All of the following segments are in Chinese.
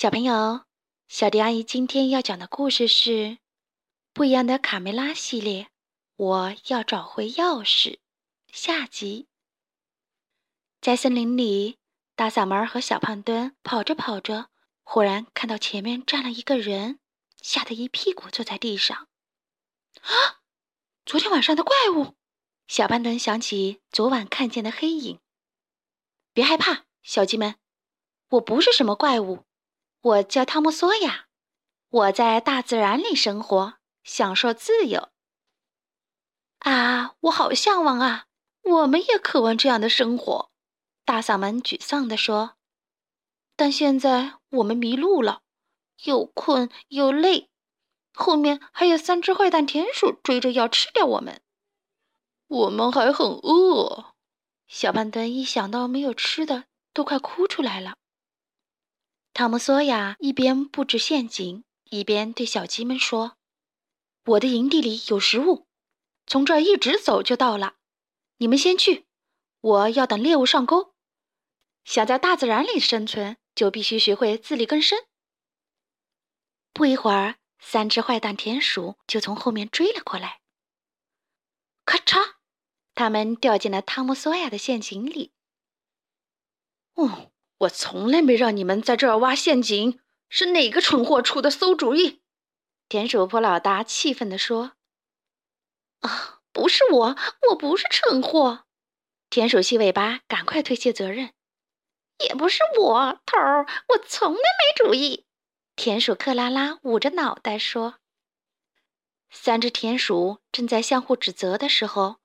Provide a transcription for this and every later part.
小朋友，小迪阿姨今天要讲的故事是《不一样的卡梅拉》系列。我要找回钥匙。下集。在森林里，大嗓门和小胖墩跑着跑着，忽然看到前面站了一个人，吓得一屁股坐在地上。啊！昨天晚上的怪物！小胖墩想起昨晚看见的黑影。别害怕，小鸡们，我不是什么怪物。我叫汤姆·索亚，我在大自然里生活，享受自由。啊，我好向往啊！我们也渴望这样的生活。大嗓门沮丧地说：“但现在我们迷路了，又困又累，后面还有三只坏蛋田鼠追着要吃掉我们。我们还很饿。”小胖墩一想到没有吃的，都快哭出来了。汤姆·索亚一边布置陷阱，一边对小鸡们说：“我的营地里有食物，从这儿一直走就到了。你们先去，我要等猎物上钩。想在大自然里生存，就必须学会自力更生。”不一会儿，三只坏蛋田鼠就从后面追了过来。咔嚓，他们掉进了汤姆·索亚的陷阱里。哦。我从来没让你们在这儿挖陷阱，是哪个蠢货出的馊主意？田鼠普老大气愤地说：“啊，不是我，我不是蠢货。”田鼠细尾巴赶快推卸责任：“也不是我，头儿，我从来没主意。”田鼠克拉拉捂着脑袋说：“三只田鼠正在相互指责的时候，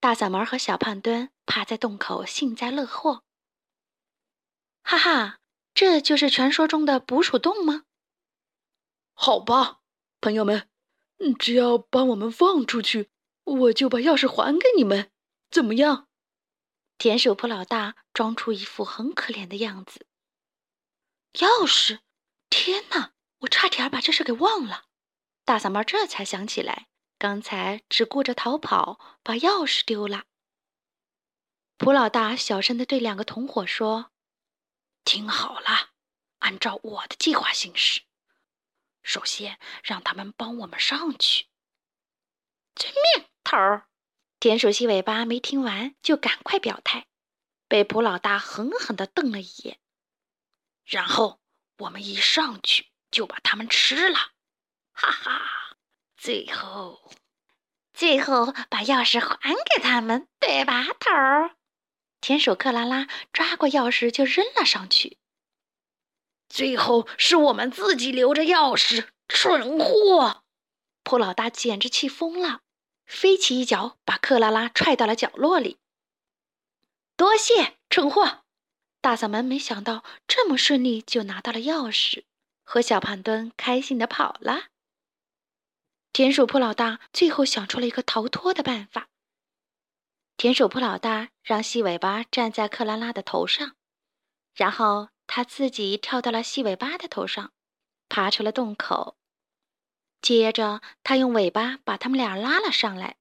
大嗓门和小胖墩趴在洞口幸灾乐祸。”哈哈，这就是传说中的捕鼠洞吗？好吧，朋友们，只要把我们放出去，我就把钥匙还给你们，怎么样？田鼠普老大装出一副很可怜的样子。钥匙！天哪，我差点把这事给忘了。大嗓门这才想起来，刚才只顾着逃跑，把钥匙丢了。普老大小声的对两个同伙说。听好了，按照我的计划行事。首先，让他们帮我们上去。遵命，头儿。田鼠细尾巴没听完，就赶快表态，被普老大狠狠地瞪了一眼。然后我们一上去就把他们吃了，哈哈！最后，最后把钥匙还给他们，对吧，头儿？田鼠克拉拉抓过钥匙就扔了上去。最后是我们自己留着钥匙，蠢货！普老大简直气疯了，飞起一脚把克拉拉踹到了角落里。多谢，蠢货！大嗓门没想到这么顺利就拿到了钥匙，和小胖墩开心的跑了。田鼠普老大最后想出了一个逃脱的办法。田鼠普老大让细尾巴站在克拉拉的头上，然后他自己跳到了细尾巴的头上，爬出了洞口。接着，他用尾巴把他们俩拉了上来，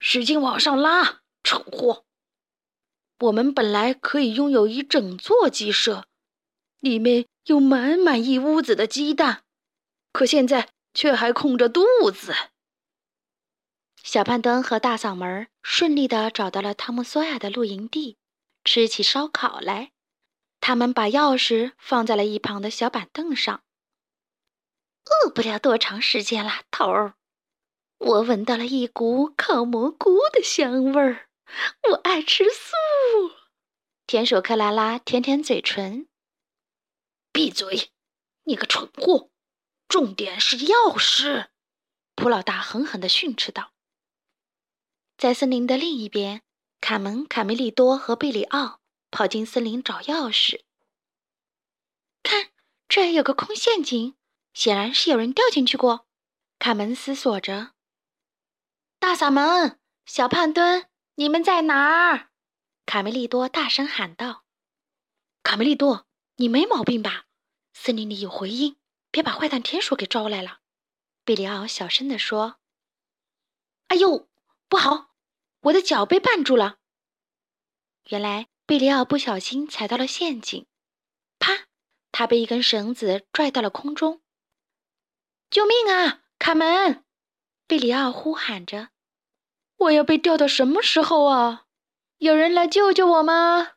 使劲往上拉，蠢货！我们本来可以拥有一整座鸡舍，里面有满满一屋子的鸡蛋，可现在却还空着肚子。小胖墩和大嗓门顺利地找到了汤姆·索亚的露营地，吃起烧烤来。他们把钥匙放在了一旁的小板凳上。饿不了多长时间了，头儿。我闻到了一股烤蘑菇的香味儿。我爱吃素。田鼠克拉拉舔舔嘴唇。闭嘴，你个蠢货！重点是钥匙。普老大狠狠地训斥道。在森林的另一边，卡门、卡梅利多和贝里奥跑进森林找钥匙。看，这儿有个空陷阱，显然是有人掉进去过。卡门思索着。大嗓门，小胖墩，你们在哪儿？卡梅利多大声喊道。卡梅利多，你没毛病吧？森林里有回音，别把坏蛋田鼠给招来了。贝里奥小声地说。哎呦！不好，我的脚被绊住了。原来贝里奥不小心踩到了陷阱，啪！他被一根绳子拽到了空中。救命啊，卡门！贝里奥呼喊着：“我要被吊到什么时候啊？有人来救救我吗？”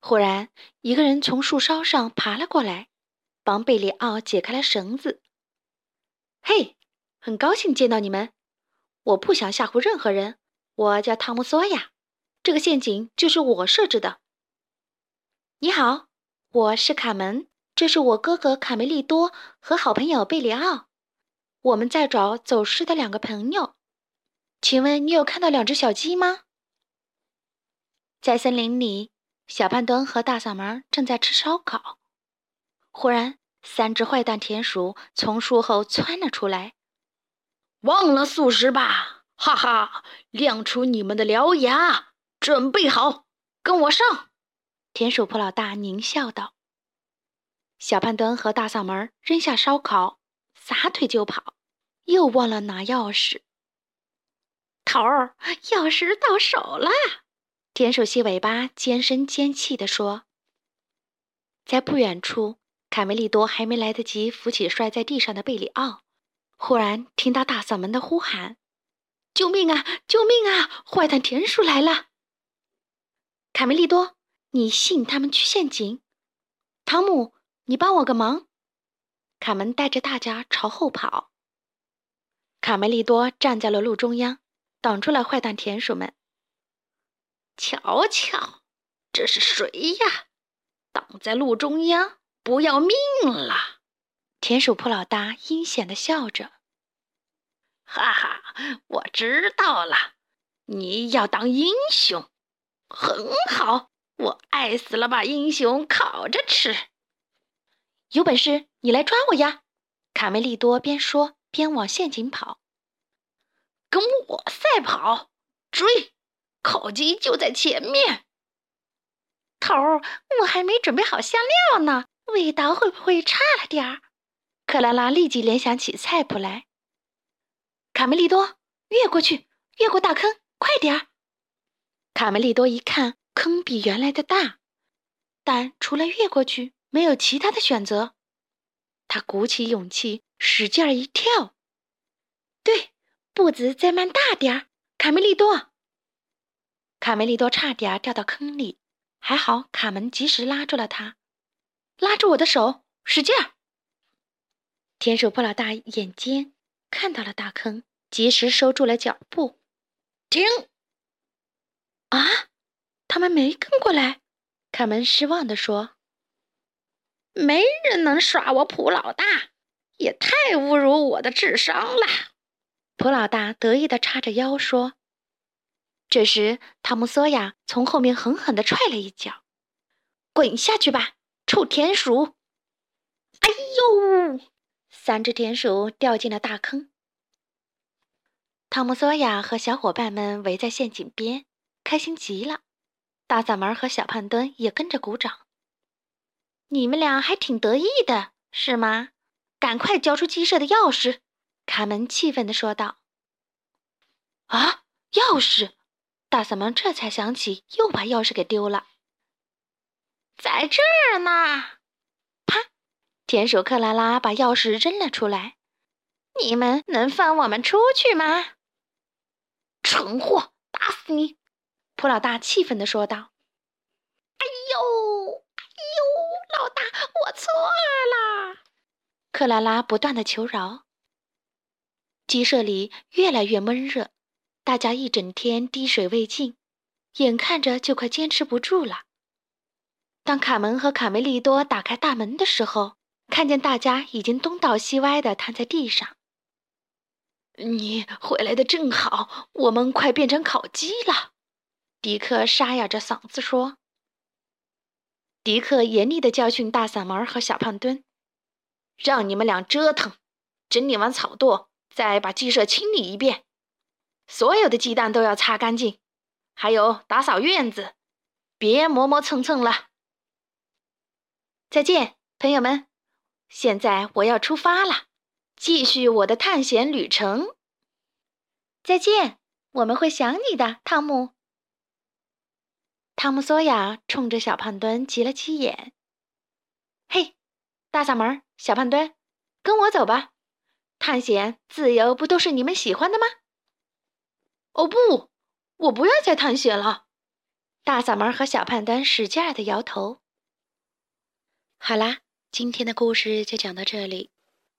忽然，一个人从树梢上爬了过来，帮贝里奥解开了绳子。嘿，很高兴见到你们！我不想吓唬任何人。我叫汤姆·索亚，这个陷阱就是我设置的。你好，我是卡门，这是我哥哥卡梅利多和好朋友贝里奥。我们在找走失的两个朋友，请问你有看到两只小鸡吗？在森林里，小胖墩和大嗓门正在吃烧烤。忽然，三只坏蛋田鼠从树后窜了出来。忘了素食吧，哈哈！亮出你们的獠牙，准备好，跟我上！田鼠普老大狞笑道。小胖墩和大嗓门扔下烧烤。撒腿就跑，又忘了拿钥匙。头儿，钥匙到手了！田鼠细尾巴尖声尖气地说。在不远处，卡梅利多还没来得及扶起摔在地上的贝里奥，忽然听到大嗓门的呼喊：“救命啊！救命啊！坏蛋田鼠来了！”卡梅利多，你吸引他们去陷阱。汤姆，你帮我个忙。卡门带着大家朝后跑。卡梅利多站在了路中央，挡住了坏蛋田鼠们。瞧瞧，这是谁呀？挡在路中央，不要命了！田鼠铺老大阴险的笑着。哈哈，我知道了，你要当英雄，很好，我爱死了，把英雄烤着吃。有本事你来抓我呀！卡梅利多边说边往陷阱跑。跟我赛跑，追！烤鸡就在前面。头儿，我还没准备好香料呢，味道会不会差了点儿？克拉拉立即联想起菜谱来。卡梅利多，越过去，越过大坑，快点儿！卡梅利多一看，坑比原来的大，但除了越过去。没有其他的选择，他鼓起勇气，使劲一跳。对，步子再慢大点儿，卡梅利多。卡梅利多差点掉到坑里，还好卡门及时拉住了他，拉住我的手，使劲儿。田鼠布老大眼尖，看到了大坑，及时收住了脚步。停！啊，他们没跟过来。卡门失望地说。没人能耍我普老大，也太侮辱我的智商了。普老大得意地叉着腰说。这时，汤姆·索亚从后面狠狠地踹了一脚：“滚下去吧，臭田鼠！”哎呦，三只田鼠掉进了大坑。汤姆·索亚和小伙伴们围在陷阱边，开心极了。大嗓门和小胖墩也跟着鼓掌。你们俩还挺得意的，是吗？赶快交出鸡舍的钥匙！卡门气愤地说道。“啊，钥匙！”大嗓门这才想起，又把钥匙给丢了。在这儿呢！啪！田鼠克拉拉把钥匙扔了出来。“你们能放我们出去吗？”蠢货，打死你！普老大气愤地说道。“哎呦！”老大，我错了。克拉拉不断的求饶。鸡舍里越来越闷热，大家一整天滴水未进，眼看着就快坚持不住了。当卡门和卡梅利多打开大门的时候，看见大家已经东倒西歪的瘫在地上。你回来的正好，我们快变成烤鸡了。迪克沙哑着嗓子说。迪克严厉地教训大嗓门和小胖墩：“让你们俩折腾，整理完草垛，再把鸡舍清理一遍，所有的鸡蛋都要擦干净，还有打扫院子，别磨磨蹭蹭了。”再见，朋友们！现在我要出发了，继续我的探险旅程。再见，我们会想你的，汤姆。汤姆·索亚冲着小胖墩挤了挤眼。嘿，大嗓门、小胖墩，跟我走吧！探险、自由不都是你们喜欢的吗？哦不，我不要再探险了！大嗓门和小胖墩使劲儿的摇头。好啦，今天的故事就讲到这里。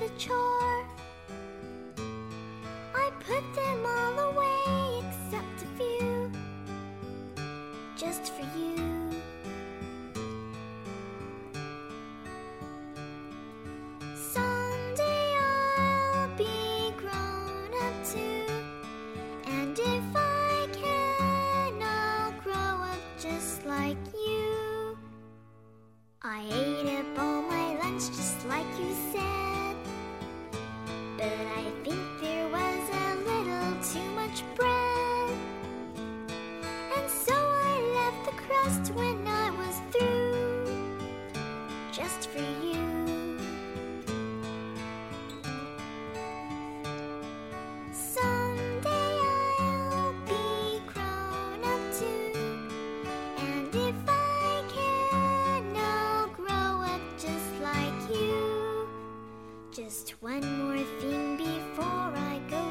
The chore. I put them all away except a few, just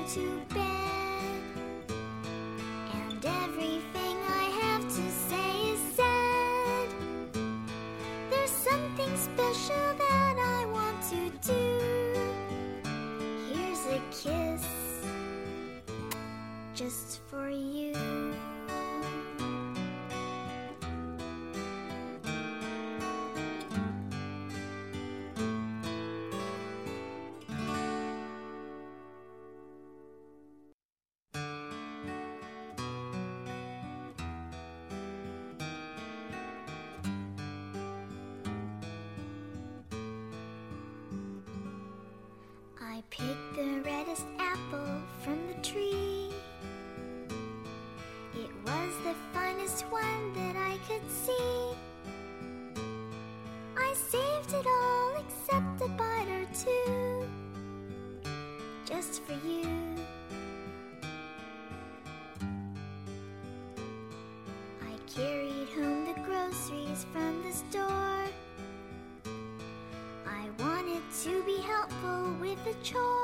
to bed. One that I could see. I saved it all except a bite or two, just for you. I carried home the groceries from the store. I wanted to be helpful with the chore.